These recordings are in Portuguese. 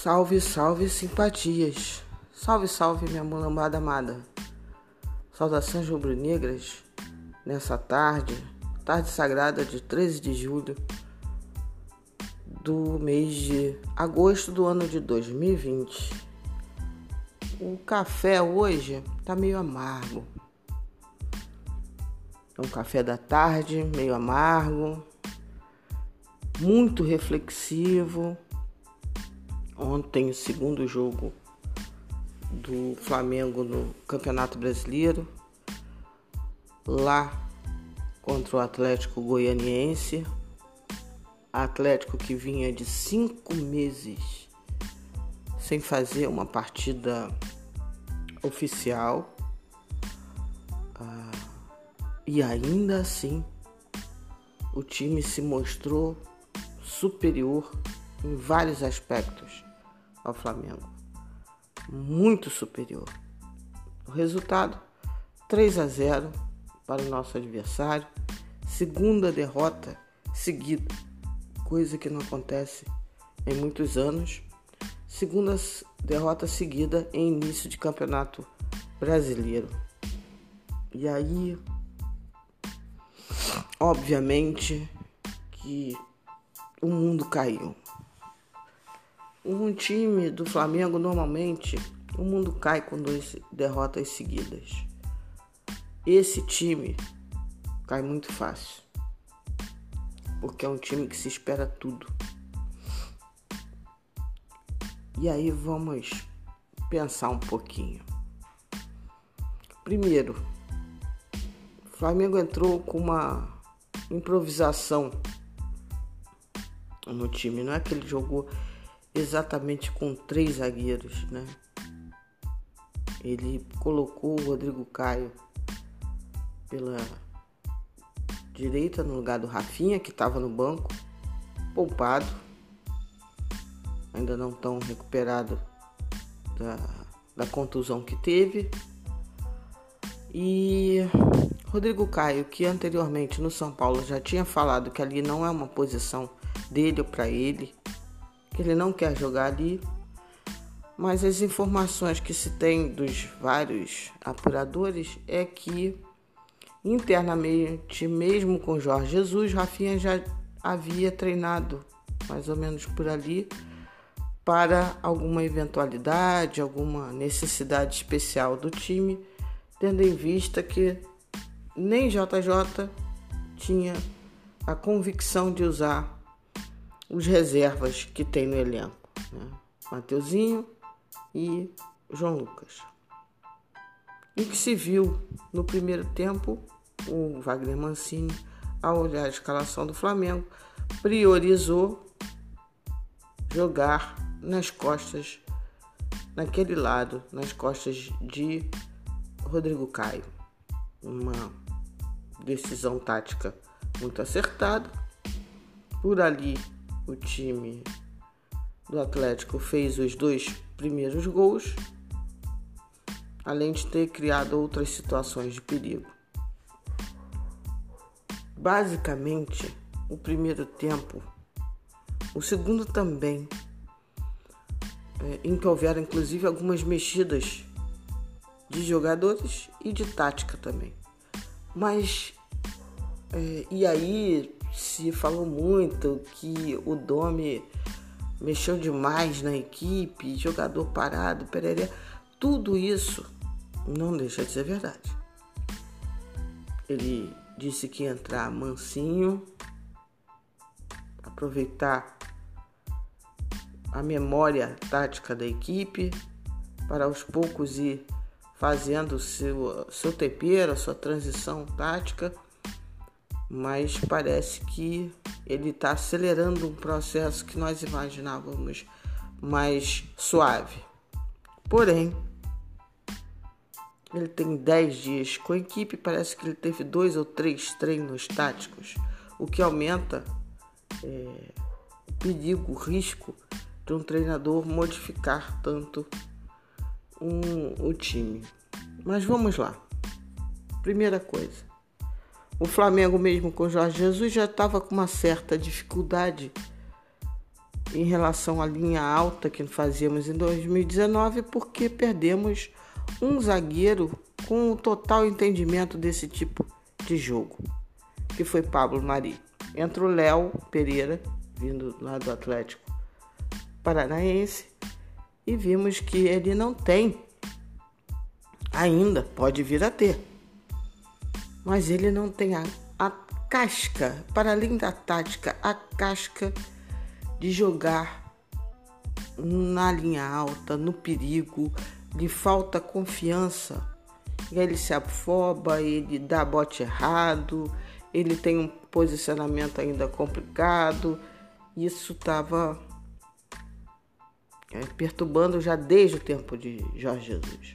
Salve, salve, simpatias. Salve, salve, minha mulambada amada. Saudações rubro-negras nessa tarde, tarde sagrada de 13 de julho do mês de agosto do ano de 2020. O café hoje tá meio amargo. É um café da tarde, meio amargo, muito reflexivo ontem o segundo jogo do Flamengo no Campeonato Brasileiro, lá contra o Atlético Goianiense. Atlético que vinha de cinco meses sem fazer uma partida oficial. Ah, e ainda assim o time se mostrou superior em vários aspectos ao Flamengo. Muito superior. O resultado: 3 a 0 para o nosso adversário. Segunda derrota seguida, coisa que não acontece em muitos anos. Segunda derrota seguida em início de campeonato brasileiro. E aí, obviamente, que o mundo caiu um time do Flamengo normalmente o mundo cai com duas derrotas seguidas. Esse time cai muito fácil. Porque é um time que se espera tudo. E aí vamos pensar um pouquinho. Primeiro, o Flamengo entrou com uma improvisação no time. Não é que ele jogou exatamente com três zagueiros, né? Ele colocou o Rodrigo Caio pela direita no lugar do Rafinha, que estava no banco, poupado, ainda não tão recuperado da, da contusão que teve. E Rodrigo Caio, que anteriormente no São Paulo já tinha falado que ali não é uma posição dele ou para ele, ele não quer jogar ali, mas as informações que se tem dos vários apuradores é que internamente, mesmo com Jorge Jesus, Rafinha já havia treinado mais ou menos por ali para alguma eventualidade, alguma necessidade especial do time, tendo em vista que nem JJ tinha a convicção de usar os reservas que tem no elenco, né? Mateuzinho e João Lucas. E que se viu no primeiro tempo, o Wagner Mancini, ao olhar a escalação do Flamengo, priorizou jogar nas costas, naquele lado, nas costas de Rodrigo Caio. Uma decisão tática muito acertada. Por ali o time do Atlético fez os dois primeiros gols, além de ter criado outras situações de perigo. Basicamente, o primeiro tempo, o segundo também, é, em que houveram inclusive algumas mexidas de jogadores e de tática também. Mas, é, e aí se falou muito que o Domi mexeu demais na equipe, jogador parado, perere. Tudo isso não deixa de ser verdade. Ele disse que ia entrar mansinho, aproveitar a memória tática da equipe para aos poucos ir fazendo seu, seu tempero, a sua transição tática mas parece que ele está acelerando um processo que nós imaginávamos mais suave. Porém, ele tem 10 dias com a equipe, parece que ele teve dois ou três treinos táticos, o que aumenta é, o perigo, o risco de um treinador modificar tanto um, o time. Mas vamos lá. Primeira coisa, o Flamengo, mesmo com Jorge Jesus, já estava com uma certa dificuldade em relação à linha alta que fazíamos em 2019, porque perdemos um zagueiro com o total entendimento desse tipo de jogo, que foi Pablo Mari. Entra o Léo Pereira, vindo lá do Atlético Paranaense, e vimos que ele não tem ainda, pode vir a ter, mas ele não tem a, a casca, para além da tática, a casca de jogar na linha alta, no perigo, lhe falta confiança. E aí ele se afoba, ele dá bote errado, ele tem um posicionamento ainda complicado. Isso estava é, perturbando já desde o tempo de Jorge Jesus.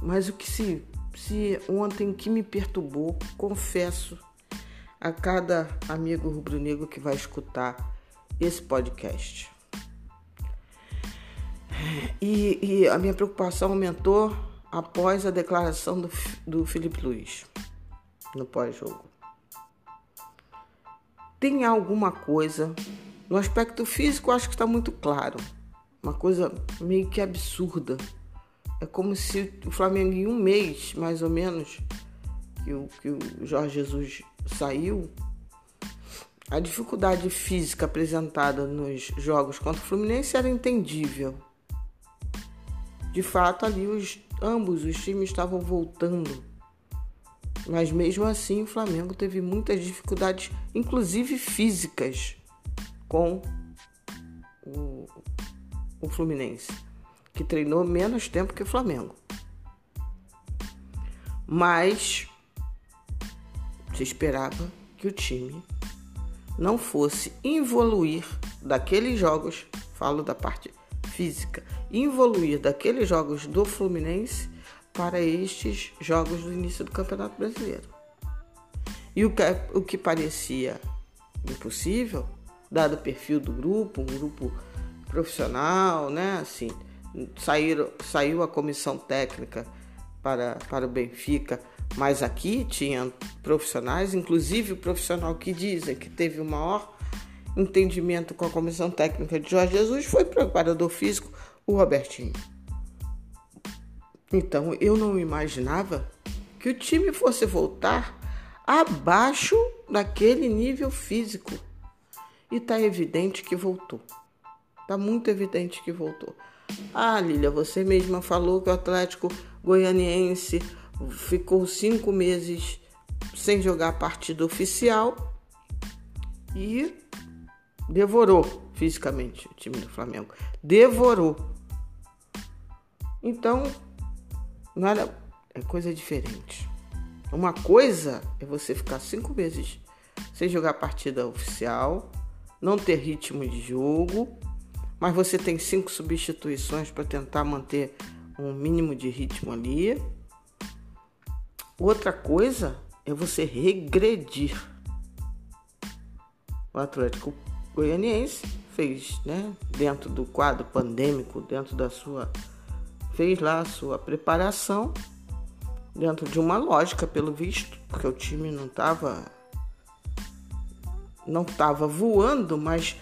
Mas o que se, se ontem que me perturbou, confesso a cada amigo rubro-negro que vai escutar esse podcast. E, e, a minha preocupação aumentou após a declaração do, do Felipe Luiz no pós-jogo. Tem alguma coisa no aspecto físico, acho que está muito claro. Uma coisa meio que absurda. É como se o Flamengo, em um mês mais ou menos, que o, que o Jorge Jesus saiu, a dificuldade física apresentada nos jogos contra o Fluminense era entendível. De fato, ali os, ambos os times estavam voltando. Mas mesmo assim, o Flamengo teve muitas dificuldades, inclusive físicas, com o, o Fluminense, que treinou menos tempo que o Flamengo. Mas se esperava que o time não fosse evoluir daqueles jogos, falo da parte física, evoluir daqueles jogos do Fluminense para estes jogos do início do Campeonato Brasileiro. E o que, o que parecia impossível, dado o perfil do grupo, um grupo profissional, né? Assim, saíram, saiu a comissão técnica para, para o Benfica mas aqui tinha profissionais, inclusive o profissional que dizem que teve o maior entendimento com a comissão técnica de Jorge Jesus foi o preparador físico, o Robertinho. Então eu não imaginava que o time fosse voltar abaixo daquele nível físico. E tá evidente que voltou. Tá muito evidente que voltou. Ah, Lília, você mesma falou que o Atlético Goianiense ficou cinco meses sem jogar partida oficial e devorou fisicamente o time do Flamengo. Devorou. Então, não era, é coisa diferente. Uma coisa é você ficar cinco meses sem jogar partida oficial, não ter ritmo de jogo, mas você tem cinco substituições para tentar manter um mínimo de ritmo ali. Outra coisa é você regredir. O Atlético Goianiense fez, né, dentro do quadro pandêmico, dentro da sua fez lá a sua preparação dentro de uma lógica, pelo visto, porque o time não estava não estava voando, mas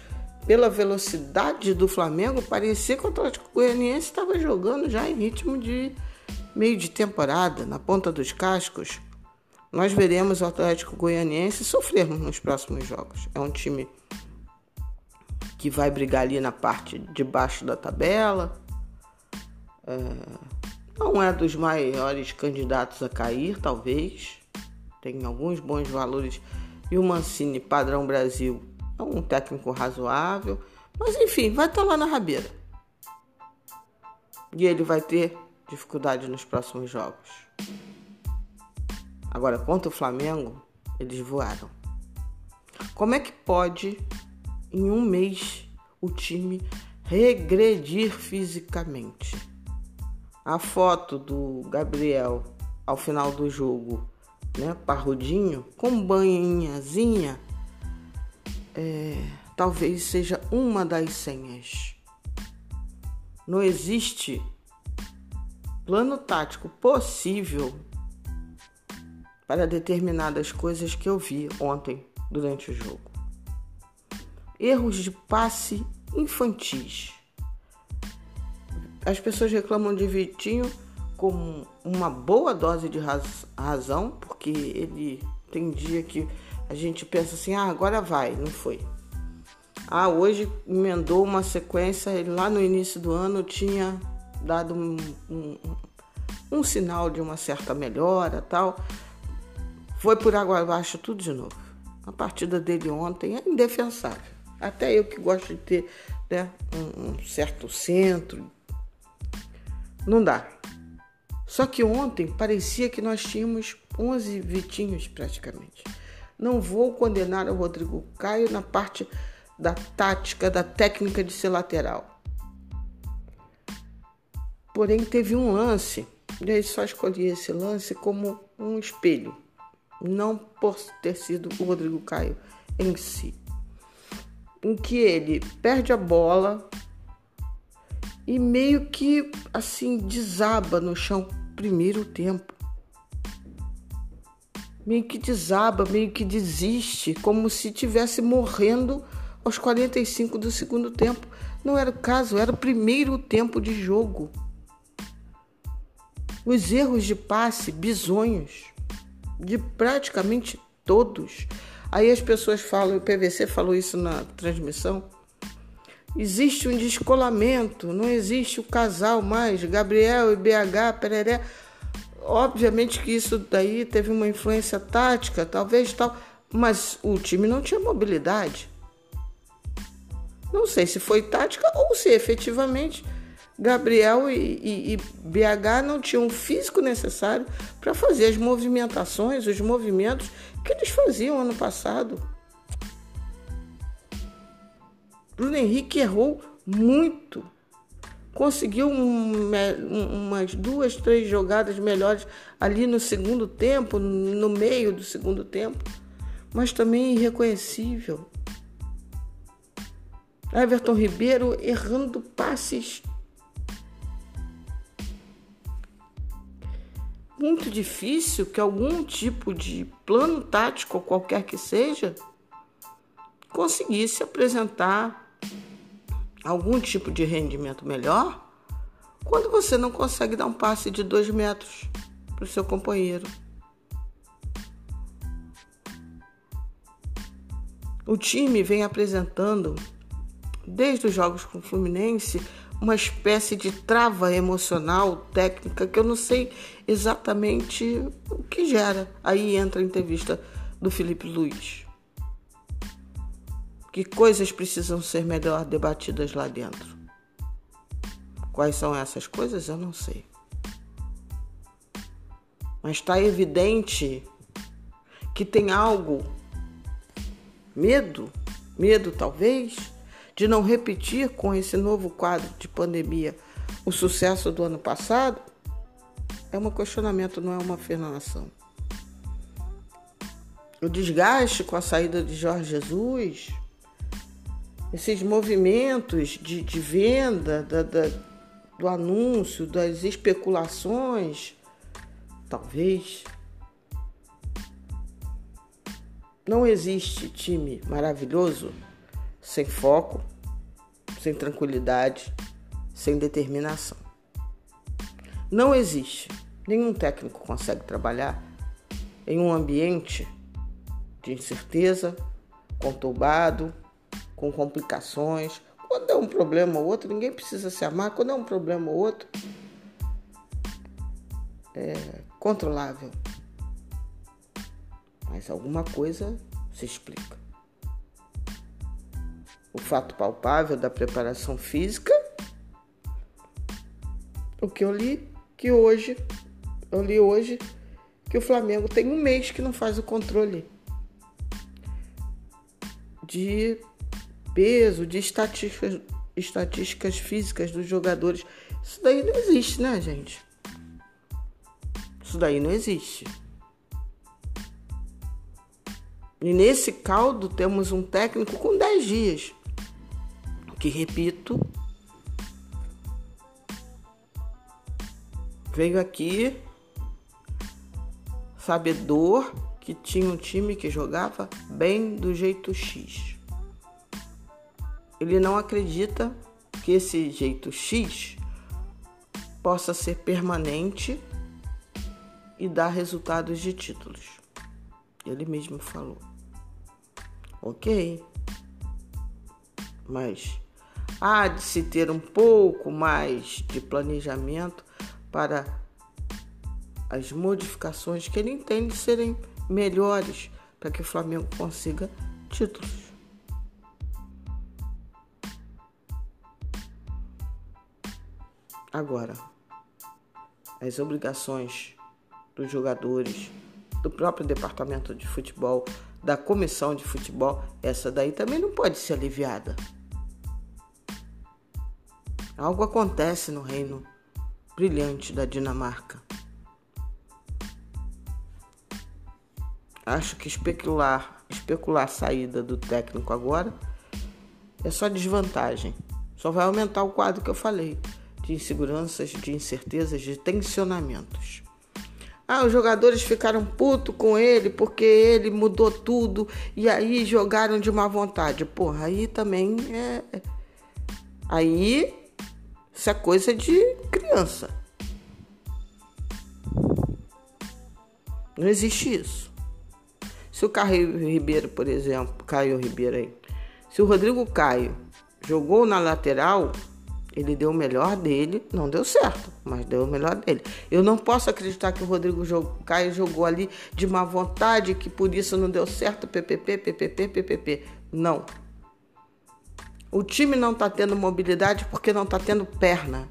pela velocidade do Flamengo, parecia que o Atlético Goianiense estava jogando já em ritmo de meio de temporada, na ponta dos cascos, nós veremos o Atlético Goianiense sofrer nos próximos jogos. É um time que vai brigar ali na parte de baixo da tabela. É, não é dos maiores candidatos a cair, talvez. Tem alguns bons valores. E o Mancini, padrão Brasil, é um técnico razoável. Mas enfim, vai estar lá na rabeira. E ele vai ter dificuldade nos próximos jogos. Agora, contra o Flamengo, eles voaram. Como é que pode, em um mês, o time regredir fisicamente? A foto do Gabriel ao final do jogo, né, parrudinho, com banhinhazinha, é, talvez seja uma das senhas. Não existe plano tático possível para determinadas coisas que eu vi ontem durante o jogo. erros de passe infantis. As pessoas reclamam de Vitinho com uma boa dose de raz razão, porque ele tem dia que a gente pensa assim, ah, agora vai, não foi. Ah, hoje emendou uma sequência, ele lá no início do ano tinha dado um, um, um sinal de uma certa melhora tal. Foi por água abaixo tudo de novo. A partida dele ontem é indefensável. Até eu que gosto de ter né, um, um certo centro. Não dá. Só que ontem parecia que nós tínhamos 11 Vitinhos praticamente. Não vou condenar o Rodrigo Caio na parte da tática, da técnica de ser lateral. Porém, teve um lance, e aí só escolhi esse lance como um espelho, não por ter sido o Rodrigo Caio em si. Em que ele perde a bola e meio que assim desaba no chão primeiro tempo. Meio que desaba, meio que desiste, como se tivesse morrendo aos 45 do segundo tempo. Não era o caso, era o primeiro tempo de jogo. Os erros de passe bizonhos, de praticamente todos. Aí as pessoas falam, o PVC falou isso na transmissão. Existe um descolamento, não existe o casal mais, Gabriel e BH, Pereré. Obviamente que isso daí teve uma influência tática, talvez tal, mas o time não tinha mobilidade. Não sei se foi tática ou se efetivamente Gabriel e, e, e BH não tinham o físico necessário para fazer as movimentações, os movimentos que eles faziam ano passado. Bruno Henrique errou muito. Conseguiu um, umas duas, três jogadas melhores ali no segundo tempo, no meio do segundo tempo, mas também irreconhecível. Everton Ribeiro errando passes muito difícil que algum tipo de plano tático, qualquer que seja, conseguisse apresentar algum tipo de rendimento melhor quando você não consegue dar um passe de dois metros para o seu companheiro. O time vem apresentando desde os jogos com o Fluminense, uma espécie de trava emocional técnica que eu não sei exatamente o que gera. Aí entra a entrevista do Felipe Luiz. Que coisas precisam ser melhor debatidas lá dentro? Quais são essas coisas? Eu não sei. Mas está evidente que tem algo, medo, medo talvez, de não repetir com esse novo quadro de pandemia o sucesso do ano passado? É um questionamento, não é uma afirmação. O desgaste com a saída de Jorge Jesus, esses movimentos de, de venda da, da, do anúncio, das especulações, talvez. Não existe time maravilhoso sem foco, sem tranquilidade, sem determinação. Não existe. Nenhum técnico consegue trabalhar em um ambiente de incerteza, conturbado, com complicações. Quando é um problema ou outro, ninguém precisa se amar. Quando é um problema ou outro, é controlável. Mas alguma coisa se explica o fato palpável da preparação física. O que eu li que hoje, eu li hoje que o Flamengo tem um mês que não faz o controle de peso, de estatísticas, estatísticas físicas dos jogadores. Isso daí não existe, né, gente? Isso daí não existe. E nesse caldo temos um técnico com 10 dias que repito, veio aqui sabedor que tinha um time que jogava bem do jeito X. ele não acredita que esse jeito X possa ser permanente e dar resultados de títulos. Ele mesmo falou. Ok, mas há de se ter um pouco mais de planejamento para as modificações que ele entende serem melhores para que o Flamengo consiga títulos. Agora, as obrigações dos jogadores, do próprio departamento de futebol, da comissão de futebol, essa daí também não pode ser aliviada. Algo acontece no reino brilhante da Dinamarca. Acho que especular, especular a saída do técnico agora é só desvantagem. Só vai aumentar o quadro que eu falei de inseguranças, de incertezas, de tensionamentos. Ah, os jogadores ficaram putos com ele porque ele mudou tudo e aí jogaram de má vontade. Porra, aí também é. é aí isso é coisa de criança. Não existe isso. Se o Caio Ribeiro, por exemplo, Caio Ribeiro aí, se o Rodrigo Caio jogou na lateral, ele deu o melhor dele, não deu certo, mas deu o melhor dele. Eu não posso acreditar que o Rodrigo Caio jogou ali de má vontade, que por isso não deu certo, PPP, PPP, PPP. Não. O time não está tendo mobilidade porque não está tendo perna.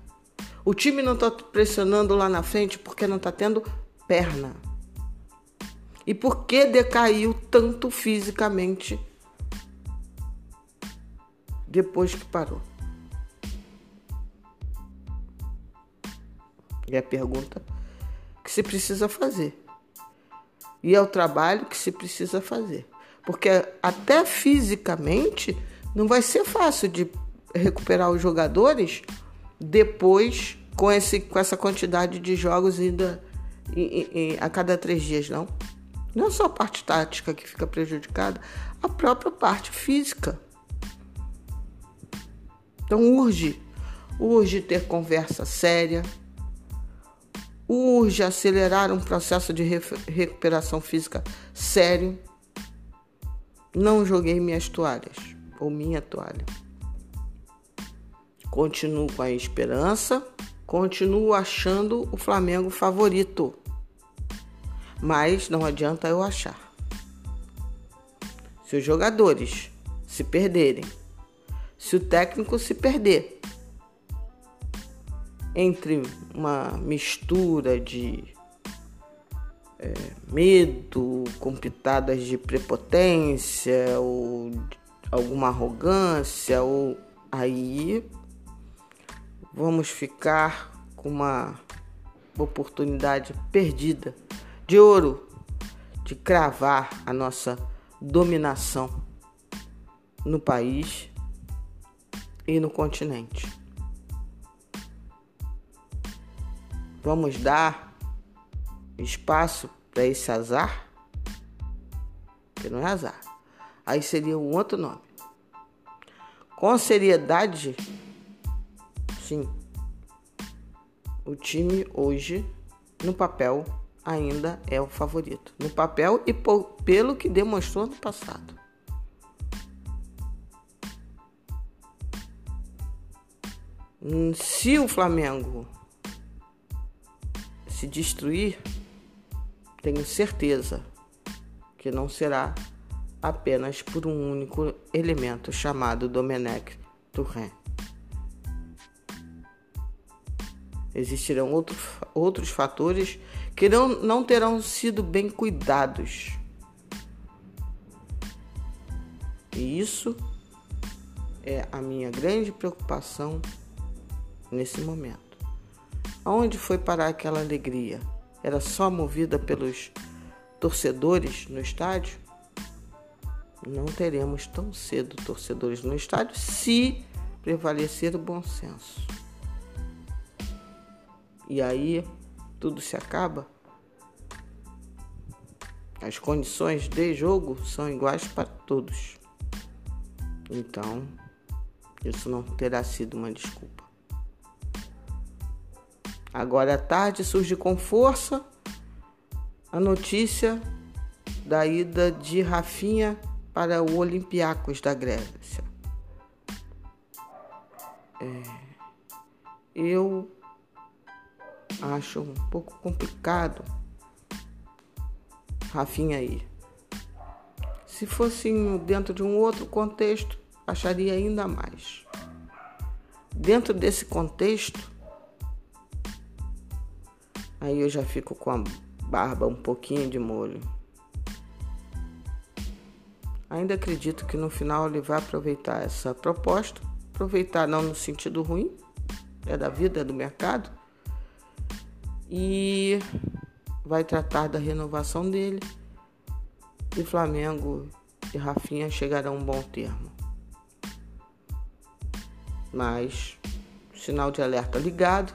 O time não está pressionando lá na frente porque não está tendo perna. E por que decaiu tanto fisicamente depois que parou? É a pergunta que se precisa fazer. E é o trabalho que se precisa fazer. Porque até fisicamente não vai ser fácil de recuperar os jogadores depois com, esse, com essa quantidade de jogos ainda a cada três dias, não. Não só a parte tática que fica prejudicada, a própria parte física. Então urge, urge ter conversa séria, urge acelerar um processo de recuperação física sério. Não joguei minhas toalhas ou minha toalha. Continuo com a esperança, continuo achando o Flamengo favorito. Mas não adianta eu achar. Se os jogadores se perderem, se o técnico se perder, entre uma mistura de é, medo com pitadas de prepotência ou alguma arrogância ou aí vamos ficar com uma oportunidade perdida de ouro de cravar a nossa dominação no país e no continente. Vamos dar espaço para esse azar? Que não é azar. Aí seria um outro nome. Com seriedade, sim. O time hoje, no papel, ainda é o favorito. No papel e pelo que demonstrou no passado. Se o Flamengo se destruir, tenho certeza que não será apenas por um único elemento chamado Domenech Touré. Existirão outro, outros fatores que não, não terão sido bem cuidados. E isso é a minha grande preocupação nesse momento. Aonde foi parar aquela alegria? Era só movida pelos torcedores no estádio? Não teremos tão cedo torcedores no estádio se prevalecer o bom senso. E aí tudo se acaba. As condições de jogo são iguais para todos. Então, Isso não terá sido uma desculpa. Agora à tarde surge com força a notícia da ida de Rafinha para o Olympiacos da Grécia. É, eu acho um pouco complicado Rafinha aí. Se fosse dentro de um outro contexto, acharia ainda mais. Dentro desse contexto, aí eu já fico com a barba um pouquinho de molho. Ainda acredito que no final ele vai aproveitar essa proposta, aproveitar não no sentido ruim, é da vida, é do mercado, e vai tratar da renovação dele e Flamengo e Rafinha chegarão a um bom termo. Mas sinal de alerta ligado,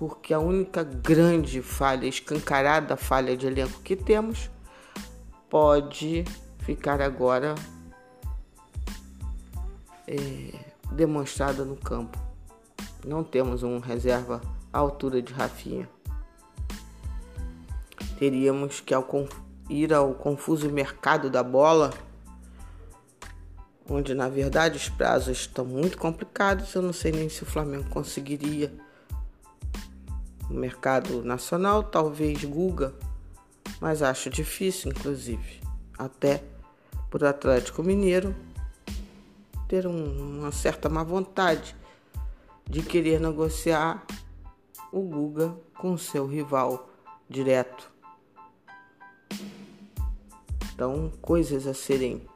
porque a única grande falha, escancarada falha de elenco que temos, pode ficar agora é, demonstrada no campo. Não temos um reserva à altura de Rafinha teríamos que ao ir ao confuso mercado da bola, onde na verdade os prazos estão muito complicados. Eu não sei nem se o Flamengo conseguiria. No mercado nacional, talvez Guga, mas acho difícil, inclusive, até por Atlético Mineiro ter um, uma certa má vontade de querer negociar o Guga com seu rival direto então, coisas a serem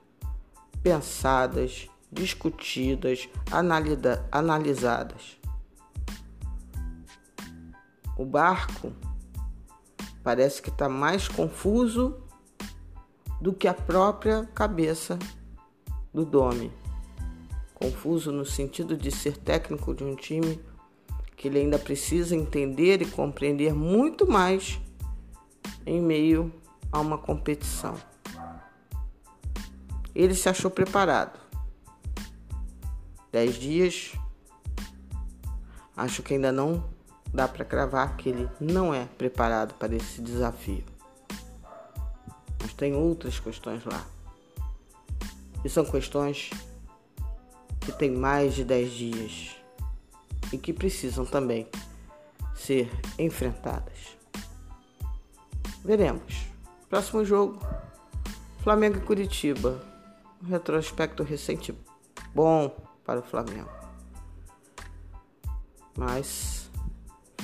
pensadas, discutidas, analida, analisadas. O barco parece que está mais confuso do que a própria cabeça do Domi. Confuso no sentido de ser técnico de um time que ele ainda precisa entender e compreender muito mais em meio a uma competição. Ele se achou preparado. Dez dias. Acho que ainda não dá para cravar que ele não é preparado para esse desafio. Mas tem outras questões lá. E são questões que têm mais de 10 dias e que precisam também ser enfrentadas. Veremos. Próximo jogo: Flamengo e Curitiba um retrospecto recente bom para o Flamengo. Mas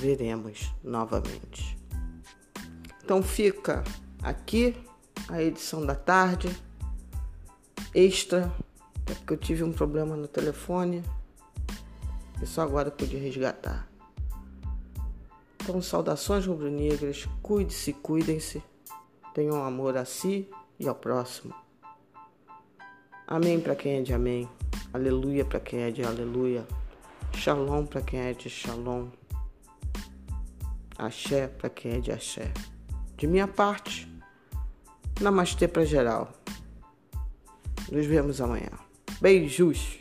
veremos novamente. Então fica aqui a edição da tarde extra, é porque eu tive um problema no telefone e só agora pude resgatar. Então, saudações rubro-negras, cuide-se, cuidem-se, tenham amor a si e ao próximo. Amém para quem é de amém. Aleluia para quem é de aleluia. Shalom para quem é de shalom. Axé para quem é de axé. De minha parte, namastê para geral. Nos vemos amanhã. Beijos.